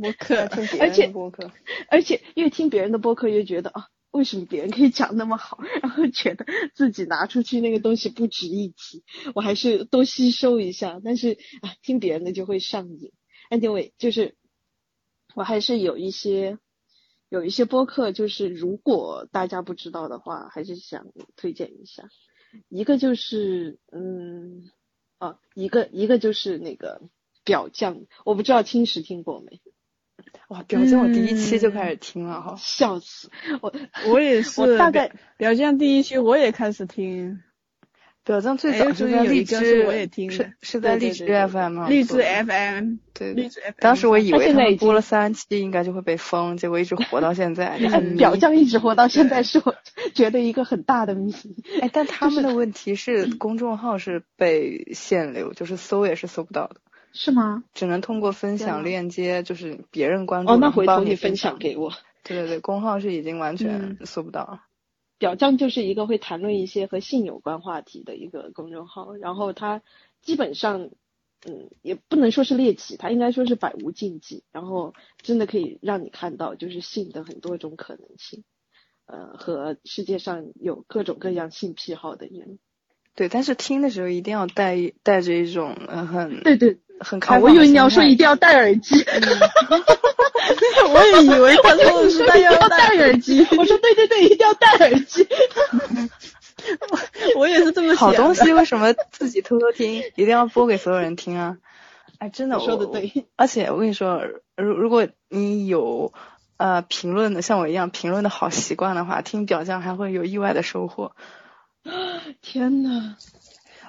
Speaker 4: 播客，
Speaker 1: 而且
Speaker 2: 播客，
Speaker 1: 而且越听别人的播客越觉得啊，为什么别人可以讲那么好，然后觉得自己拿出去那个东西不值一提，我还是多吸收一下。但是啊，听别人的就会上瘾。Anyway，就是我还是有一些有一些播客，就是如果大家不知道的话，还是想推荐一下。一个就是嗯啊，一个一个就是那个表匠，我不知道青石听过没？
Speaker 2: 哇，表姐，我第一期就开始听了哈。
Speaker 1: 笑死我！
Speaker 4: 我 也是，
Speaker 1: 我大概
Speaker 4: 表匠第一期我也开始听，
Speaker 2: 表象最
Speaker 4: 哎
Speaker 2: 早是在荔枝，
Speaker 4: 是我也听
Speaker 2: 是是在荔枝 FM 上荔枝
Speaker 4: FM，
Speaker 2: 对
Speaker 4: 荔枝 FM。
Speaker 2: 当时我以为他们播了三期应该就会被封，结果一直活到现在。
Speaker 1: 表象一直活到现在，是我 觉得一个很大的谜。
Speaker 2: 哎，但他们的问题是公众号是被限流，就是搜也是搜不到的，
Speaker 1: 是吗？
Speaker 2: 只能通过分享链接，就是别人关注。
Speaker 1: 哦，那回头你
Speaker 2: 分
Speaker 1: 分享。给我。
Speaker 2: 对对对，公号是已经完全
Speaker 4: 嗯
Speaker 2: 搜不到了。
Speaker 1: 表匠就是一个会谈论一些和性有关话题的一个公众号，然后它基本上，嗯，也不能说是猎奇，它应该说是百无禁忌，然后真的可以让你看到就是性的很多种可能性，呃，和世界上有各种各样性癖好的人。
Speaker 2: 对，但是听的时候一定要带一带着一种呃很
Speaker 1: 对对，
Speaker 2: 很开放的
Speaker 1: 啊我以为你要说一定要戴耳机。
Speaker 4: 我也以为他说的是
Speaker 1: 戴 要戴耳机，我说对对对，一定要戴耳机。
Speaker 4: 我也是这么想。
Speaker 2: 好东西为什么自己偷偷听，一定要播给所有人听啊？哎，真的，
Speaker 1: 我说
Speaker 2: 的
Speaker 1: 对。
Speaker 2: 而且我跟你说，如如果你有呃评论的像我一样评论的好习惯的话，听表匠还会有意外的收获。
Speaker 1: 天呐，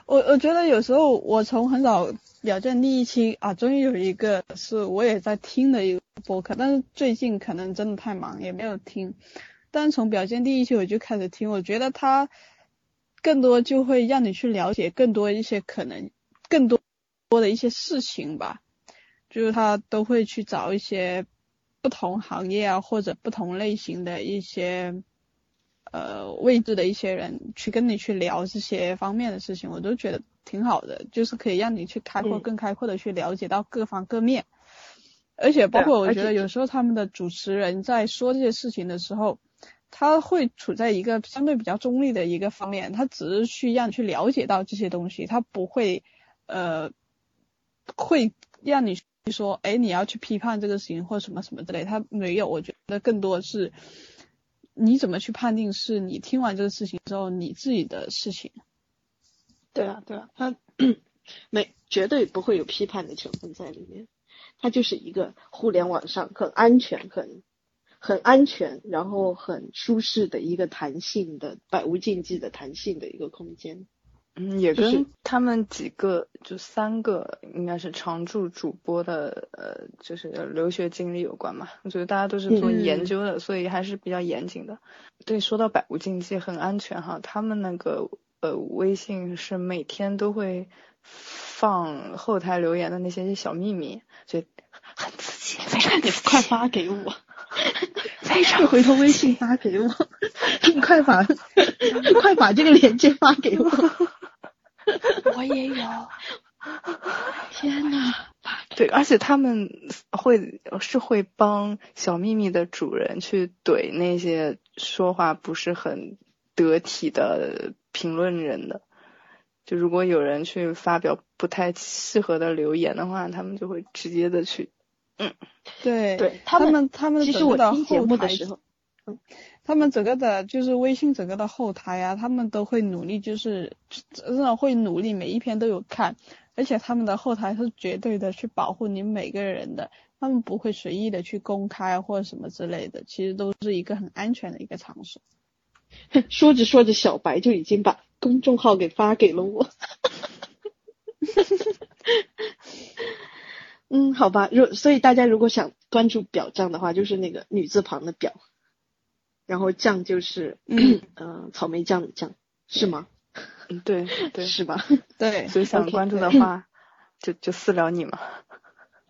Speaker 4: 我我觉得有时候我从很早了解第一期啊，终于有一个是我也在听的一个播客，但是最近可能真的太忙也没有听。但从表现第一期我就开始听，我觉得它更多就会让你去了解更多一些可能更多多的一些事情吧，就是他都会去找一些不同行业啊或者不同类型的一些。呃，位置的一些人去跟你去聊这些方面的事情，我都觉得挺好的，就是可以让你去开阔、
Speaker 1: 嗯
Speaker 4: 更开阔的去了解到各方各面。而且包括我觉得有时候他们的主持人在说这些事情的时候，他会处在一个相对比较中立的一个方面，他只是去让你去了解到这些东西，他不会呃会让你说，哎，你要去批判这个事情或什么什么之类，他没有，我觉得更多是。你怎么去判定是你听完这个事情之后你自己的事情？
Speaker 1: 对啊，对啊，他 没绝对不会有批判的成分在里面，它就是一个互联网上很安全、很很安全，然后很舒适的一个弹性的、百无禁忌的弹性的一个空间。
Speaker 2: 嗯，也跟他们几个就三个应该是常驻主播的呃，就是留学经历有关嘛。我觉得大家都是做
Speaker 4: 嗯
Speaker 2: 研究的，所以还是比较严谨的。对，说到百无禁忌，很安全哈。他们那个呃微信是每天都会放后台留言的那些小秘密，所以很刺激，非常
Speaker 1: 你
Speaker 2: 刺
Speaker 1: 快。发给我，
Speaker 2: 非常
Speaker 1: 你回头微信发给我，你快把你快把这个链接发给我。
Speaker 2: 我也有。
Speaker 1: 天呐，
Speaker 2: 对，而且他们会是会帮小秘密的主人去怼那些说话不是很得体的评论人的。就如果有人去发表不太适合的留言的话，他们就会直接的去，嗯
Speaker 4: 对
Speaker 1: 对
Speaker 4: 他
Speaker 1: 他
Speaker 4: 们他们
Speaker 1: 其实我听节目的时候，
Speaker 4: 他们整个的就是微信整个的后台啊，他们都会努力，就是真的会努力，每一篇都有看，而且他们的后台是绝对的去保护你每个人的，他们不会随意的去公开或者什么之类的，其实都是一个很安全的一个场所。
Speaker 1: 说着说着，小白就已经把公众号给发给了我。嗯，好吧，如所以大家如果想关注表彰的话，就是那个女字旁的表，然后酱就是
Speaker 4: 嗯
Speaker 1: 呃草莓酱的酱，是吗？
Speaker 2: 嗯，对 对，
Speaker 1: 是吧？
Speaker 4: 对，
Speaker 2: 所以想关注的话，就就私聊你嘛。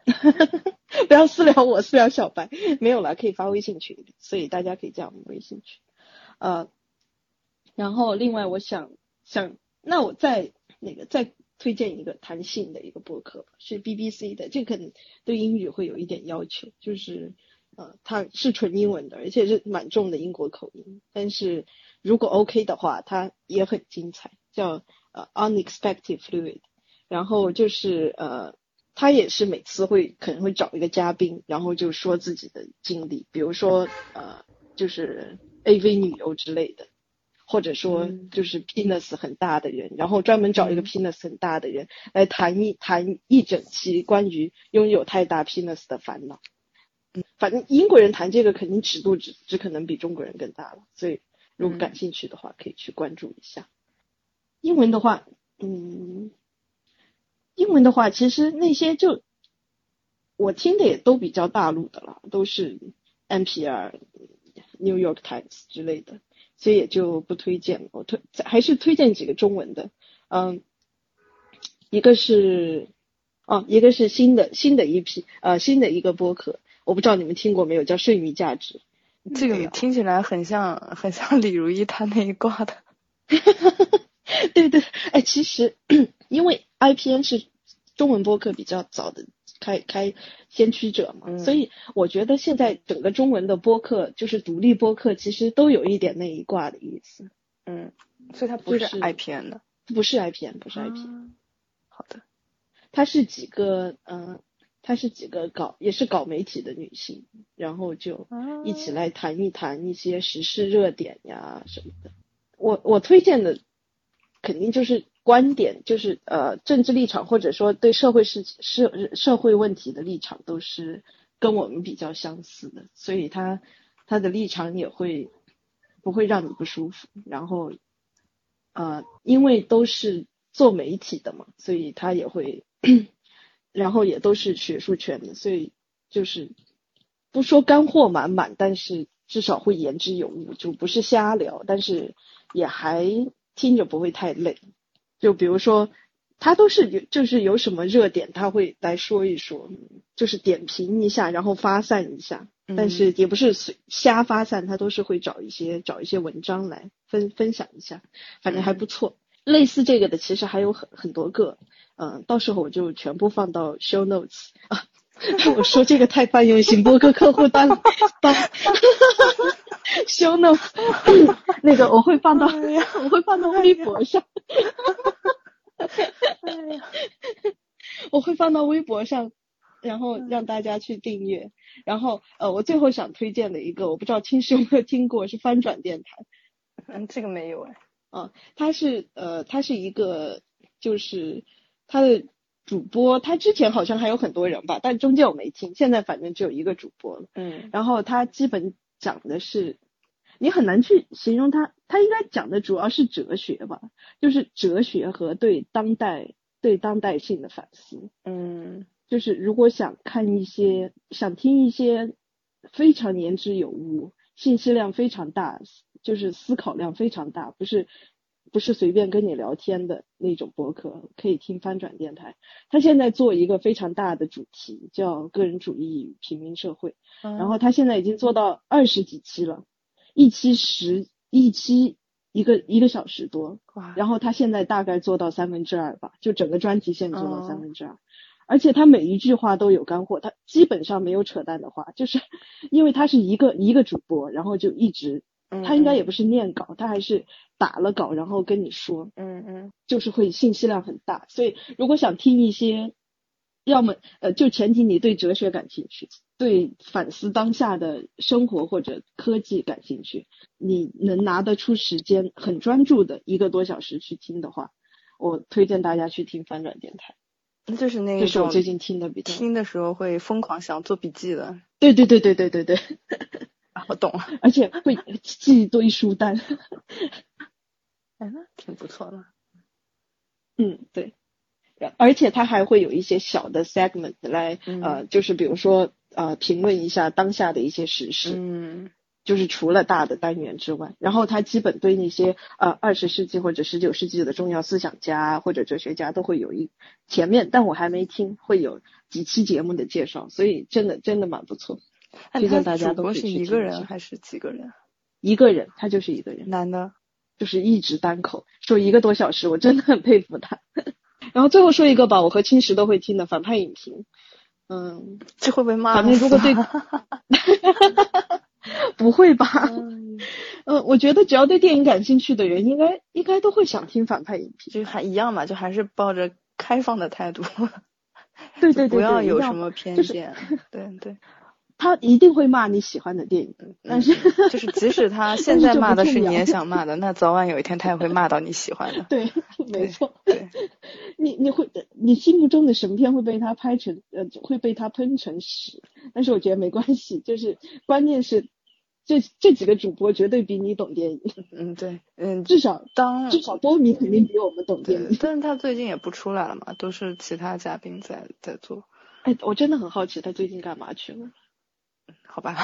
Speaker 1: 不要私聊我，私聊小白，没有了，可以发微信群，所以大家可以加我们微信群。呃，然后另外我想想，那我再那个再推荐一个弹性的一个博客吧，是 BBC 的，这个可能对英语会有一点要求，就是呃它是纯英文的，而且是蛮重的英国口音，但是如果 OK 的话，它也很精彩，叫呃 Unexpected Fluid，然后就是呃。他也是每次会可能会找一个嘉宾，然后就说自己的经历，比如说呃，就是 AV 女优之类的，或者说
Speaker 2: 嗯
Speaker 1: 就是 penis 很大的人，然后专门找一个
Speaker 2: 嗯
Speaker 1: penis 很大的人来谈一谈一整期关于拥有太大 penis 的烦恼。嗯，反正英国人谈这个肯定尺度只只可能比中国人更大了，所以如果感兴趣的话，可以去关注一下。英文的话，嗯。英文的话，其实那些就我听的也都比较大陆的了，都是 NPR、New York Times 之类的，所以也就不推荐。我推还是推荐几个中文的，嗯，一个是哦，一个是新的新的一批呃新的一个播客，我不知道你们听过没有，叫剩余价值。
Speaker 2: 这个听起来很像很像李如一他那一挂的。
Speaker 1: 对对，哎，其实因为 IPN 是中文播客比较早的开开先驱者嘛，
Speaker 2: 嗯
Speaker 1: 所以我觉得现在整个中文的播客，就是独立播客，其实都有一点那一挂的意思，
Speaker 2: 嗯，所以它不是
Speaker 1: 就是
Speaker 2: IPN 的，
Speaker 1: 不是 IPN，不是 IPN，、
Speaker 2: 啊好的，
Speaker 1: 它是几个嗯、呃，她是几个搞也是搞媒体的女性，然后就一起来谈一谈一些时事热点呀什么的。我我推荐的肯定就是观点，就是呃政治立场或者说对社会事社社会问题的立场都是跟我们比较相似的，所以他他的立场也会不会让你不舒服。然后呃，因为都是做媒体的嘛，所以他也会，然后也都是学术圈的，所以就是不说干货满满，但是至少会言之有物，就不是瞎聊，但是也还听着不会太累。就比如说，他都是有，就是有什么热点，他会来说一说，就是点评一下，然后发散一下。但是也不是随瞎发散，他都是会找一些找一些文章来分分享一下，反正还不错。类似这个的其实还有很很多个，嗯、到时候我就全部放到 show notes 啊。我说这个太泛用型，播客客户端当 show notes，那个我会放到我会放到微博上，我会放到微博上，然后让大家去订阅。然后呃，我最后想推荐的一个，我不知道青石有没有听过，是翻转电台。
Speaker 2: 嗯，这个没有哎。
Speaker 1: 啊，他是呃，他是一个，就是他的主播，他之前好像还有很多人吧，但中间我没听，现在反正只有一个主播了。
Speaker 2: 嗯
Speaker 1: 然后他基本讲的是，你很难去形容他，他应该讲的主要是哲学吧，就是哲学和对当代对当代性的反思。
Speaker 2: 嗯
Speaker 1: 就是如果想看一些，想听一些非常言之有物、信息量非常大，就是思考量非常大，不是不是随便跟你聊天的那种博客，可以听翻转电台。他现在做一个非常大的主题，叫个人主义与平民社会，然后他现在已经做到二十几期了，一期十一期一个一个小时多，
Speaker 2: 哇，
Speaker 1: 然后他现在大概做到三分之二吧，就整个专题线做到
Speaker 2: 哦
Speaker 1: 三分之二。而且他每一句话都有干货，他基本上没有扯淡的话，就是 因为他是一个一个主播，然后就一直，
Speaker 2: 嗯
Speaker 1: 他应该也不是念稿，他还是打了稿然后跟你说，
Speaker 2: 嗯嗯
Speaker 1: 就是会信息量很大。所以如果想听一些，要么呃就前提你对哲学感兴趣，对反思当下的生活或者科技感兴趣，你能拿得出时间很专注的一个多小时去听的话，我推荐大家去听翻转电台。
Speaker 2: 嗯，就是那
Speaker 1: 这是我
Speaker 2: 种
Speaker 1: 最近听的比较。
Speaker 2: 听的时候会疯狂想做笔记的。
Speaker 1: 对对对对对对对，
Speaker 2: 啊，我懂了。
Speaker 1: 而且会记一堆书单。
Speaker 2: 哎，那挺不错的。
Speaker 1: 嗯，对。而且它还会有一些小的 segment 来，
Speaker 2: 嗯
Speaker 1: 呃，就是比如说呃，评论一下当下的一些时事。
Speaker 2: 嗯
Speaker 1: 就是除了大的单元之外，然后他基本对那些呃二十世纪或者十九世纪的重要思想家或者哲学家都会有一前面，但我还没听，会有几期节目的介绍，所以真的真的蛮不错。
Speaker 2: 哎，
Speaker 1: 推荐
Speaker 2: 他
Speaker 1: 大家都
Speaker 2: 是一个人还是几个人？
Speaker 1: 一个人，他就是一个人，
Speaker 2: 男的。
Speaker 1: 就是一直单口说一个多小时，我真的很佩服他。然后最后说一个吧，我和青石都会听的反派影评，嗯，
Speaker 2: 这会被骂
Speaker 1: 反正如果对 不会吧？
Speaker 2: 嗯
Speaker 1: 嗯，我觉得只要对电影感兴趣的人，应该应该都会想听反派影评。
Speaker 2: 就还一样嘛，就还是抱着开放的态度，
Speaker 1: 对对对对，
Speaker 2: 不要有什么偏
Speaker 1: 就是
Speaker 2: 见。对对，
Speaker 1: 他一定会骂你喜欢的电影，但是
Speaker 2: 嗯就是即使他 现在骂的是你也想骂的，那早晚有一天他也会骂到你喜欢的。
Speaker 1: 对，没错，
Speaker 2: 对，
Speaker 1: 你你会你心目中的神片会被他拍成呃会被他喷成屎，但是我觉得没关系，就是关键是这这几个主播绝对比你懂电影，
Speaker 2: 嗯对，嗯，
Speaker 1: 至少
Speaker 2: 当
Speaker 1: 至少波米肯定比我们懂电，影。
Speaker 2: 但是他最近也不出来了嘛，都是其他嘉宾在在做，
Speaker 1: 哎，我真的很好奇他最近干嘛去了，
Speaker 2: 好吧？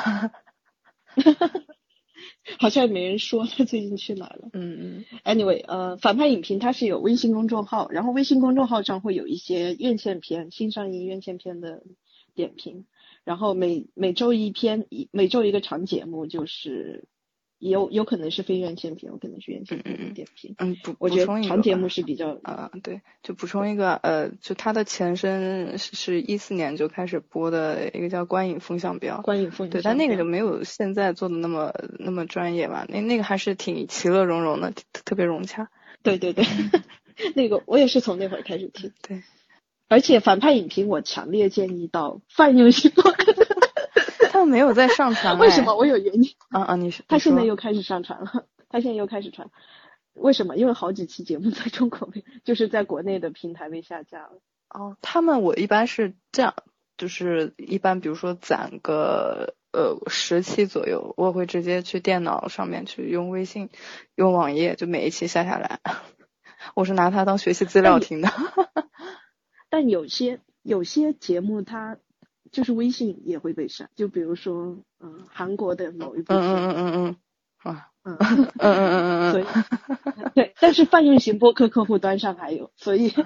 Speaker 1: 好像也没人说他最近去哪了。
Speaker 2: 嗯嗯
Speaker 1: Anyway，呃，反派影评它是有微信公众号，然后微信公众号上会有一些院线片、新上映院线片的点评，然后每每周一篇，一每周一个长节目，就是有有可能是非院线片，有可能是院线片的点评。
Speaker 2: 嗯，补
Speaker 1: 我觉得
Speaker 2: 补充一个吧
Speaker 1: 长节目是比较
Speaker 2: 啊、对，就补充一个，呃，就它的前身是是一四年就开始播的一个叫《观影风向标》，
Speaker 1: 观影风
Speaker 2: 对，但那个就没有现在做的那么那么专业吧，那那个还是挺其乐融融的，特特别融洽。
Speaker 1: 对对对，那个我也是从那会儿开始听。
Speaker 2: 对，
Speaker 1: 而且反派影评我强烈建议到泛游戏播客，
Speaker 2: 他们没有在上传，
Speaker 1: 为什么？
Speaker 2: 哎？
Speaker 1: 我有原因。
Speaker 2: 啊啊，你是
Speaker 1: 他现在又开始上传了，他现在又开始传，为什么？因为好几期节目在中国被，就是在国内的平台被下架了。
Speaker 2: 哦，他们我一般是这样，就是一般比如说攒个呃十期左右，我会直接去电脑上面去用微信、用网页，就每一期下下来。我是拿它当学习资料听的。
Speaker 1: 但有些有些节目它就是微信也会被删，就比如说嗯、呃韩国的某一部剧，
Speaker 2: 嗯嗯嗯嗯嗯，啊，
Speaker 1: 嗯
Speaker 2: 嗯嗯嗯
Speaker 1: 所
Speaker 2: 嗯
Speaker 1: 以 对，但是泛用型播客客户端上还有，所以
Speaker 2: 嗯，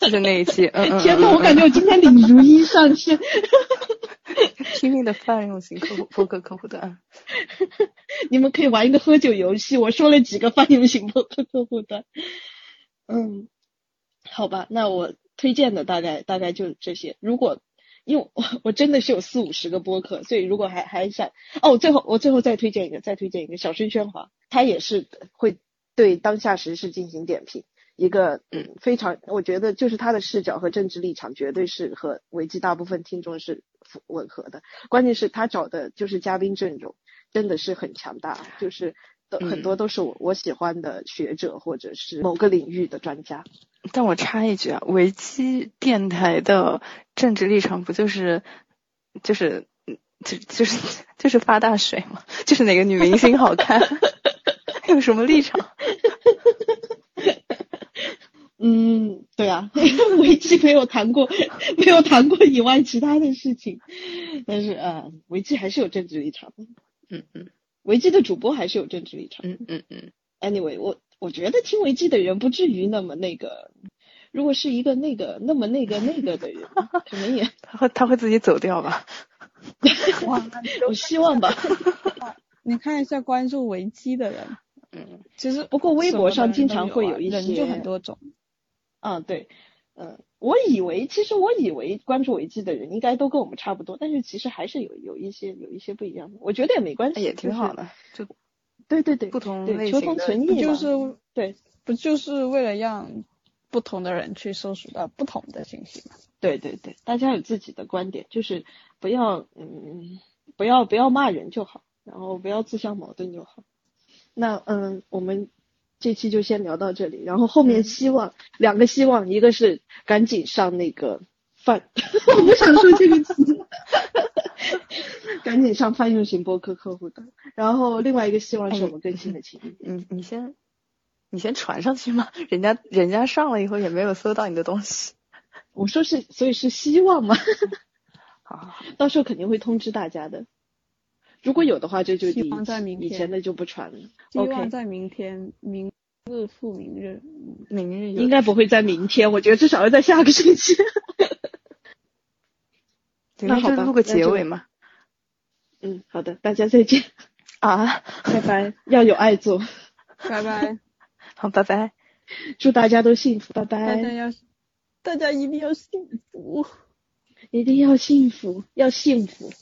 Speaker 2: 就是那一期，嗯嗯。
Speaker 1: 天呐，
Speaker 2: 呐，
Speaker 1: 我感觉我今天领如一上线。
Speaker 2: 拼命的泛用型客户播客客户端。
Speaker 1: 你们可以玩一个喝酒游戏，我说了几个泛用型播客客户端。嗯，好吧，那我推荐的大概大概就这些。如果因为我我真的是有四五十个播客，所以如果还还想哦，最后我最后再推荐一个，再推荐一个小声喧哗，他也是会对当下时事进行点评。一个嗯非常，我觉得就是他的视角和政治立场绝对是和维基大部分听众是吻合的。关键是他找的就是嘉宾阵容真的是很强大，就是的
Speaker 2: 嗯
Speaker 1: 很多都是我我喜欢的学者或者是某个领域的专家。
Speaker 2: 但我插一句啊，维基电台的政治立场不就是就是嗯就就是就是发大水吗？就是哪个女明星好看，有什么立场？
Speaker 1: 嗯，对啊，维基没有谈过没有谈过以外其他的事情，但是呃，维基还是有政治立场的，
Speaker 2: 嗯嗯
Speaker 1: 维基的主播还是有政治立场。
Speaker 2: 嗯嗯嗯
Speaker 1: ，Anyway，我我觉得听维基的人不至于那么那个，如果是一个那个那么那个那个的人，可能也
Speaker 2: 他会他会自己走掉吧？
Speaker 4: 哇，
Speaker 1: 我希望吧。
Speaker 4: 你看一下关注维基的人，
Speaker 2: 嗯
Speaker 4: 其实
Speaker 1: 不过微博上经常会有一
Speaker 4: 些人就很多种。
Speaker 1: 啊，对，嗯，我以为其实我以为关注维基的人应该都跟我们差不多，但是其实还是有有一些有一些不一样的，我觉得也没关系，
Speaker 2: 也挺好的就是。
Speaker 1: 对对对，
Speaker 2: 不同
Speaker 1: 求同
Speaker 2: 类型的
Speaker 4: 不
Speaker 1: 存异，
Speaker 4: 就是
Speaker 1: 对
Speaker 4: 不就是为了让不同的人去搜索到不同的信息嘛？
Speaker 1: 对对对，大家有自己的观点，就是不要嗯不要不要骂人就好，然后不要自相矛盾就好。那嗯，我们这期就先聊到这里，然后后面希望、两个希望，一个是赶紧上那个饭，我不想说这个词，赶紧上泛用型播客客户端，然后另外一个希望是我们更新的勤一点。
Speaker 2: 你你先你先传上去嘛，人家人家上了以后也没有搜到你的东西。
Speaker 1: 我说是，所以是希望嘛。
Speaker 2: 好好好，
Speaker 1: 到时候肯定会通知大家的。如果有的话，这就第
Speaker 4: 希在明天
Speaker 1: 以前的就不传了。
Speaker 4: 希望在明天明日复明日，嗯
Speaker 2: 明日
Speaker 1: 应该不会在明天，我觉得至少要在下个星期。
Speaker 2: 对
Speaker 1: 那好吧
Speaker 2: 就录个结尾嘛。
Speaker 1: 嗯，好的，大家再见，
Speaker 2: 啊，
Speaker 1: 拜拜，要有爱做，
Speaker 4: 拜拜，
Speaker 2: 好，拜拜。
Speaker 1: 祝大家都幸福，拜拜，
Speaker 4: 大家要大家一定要幸福。
Speaker 1: 一定要幸福，要幸福。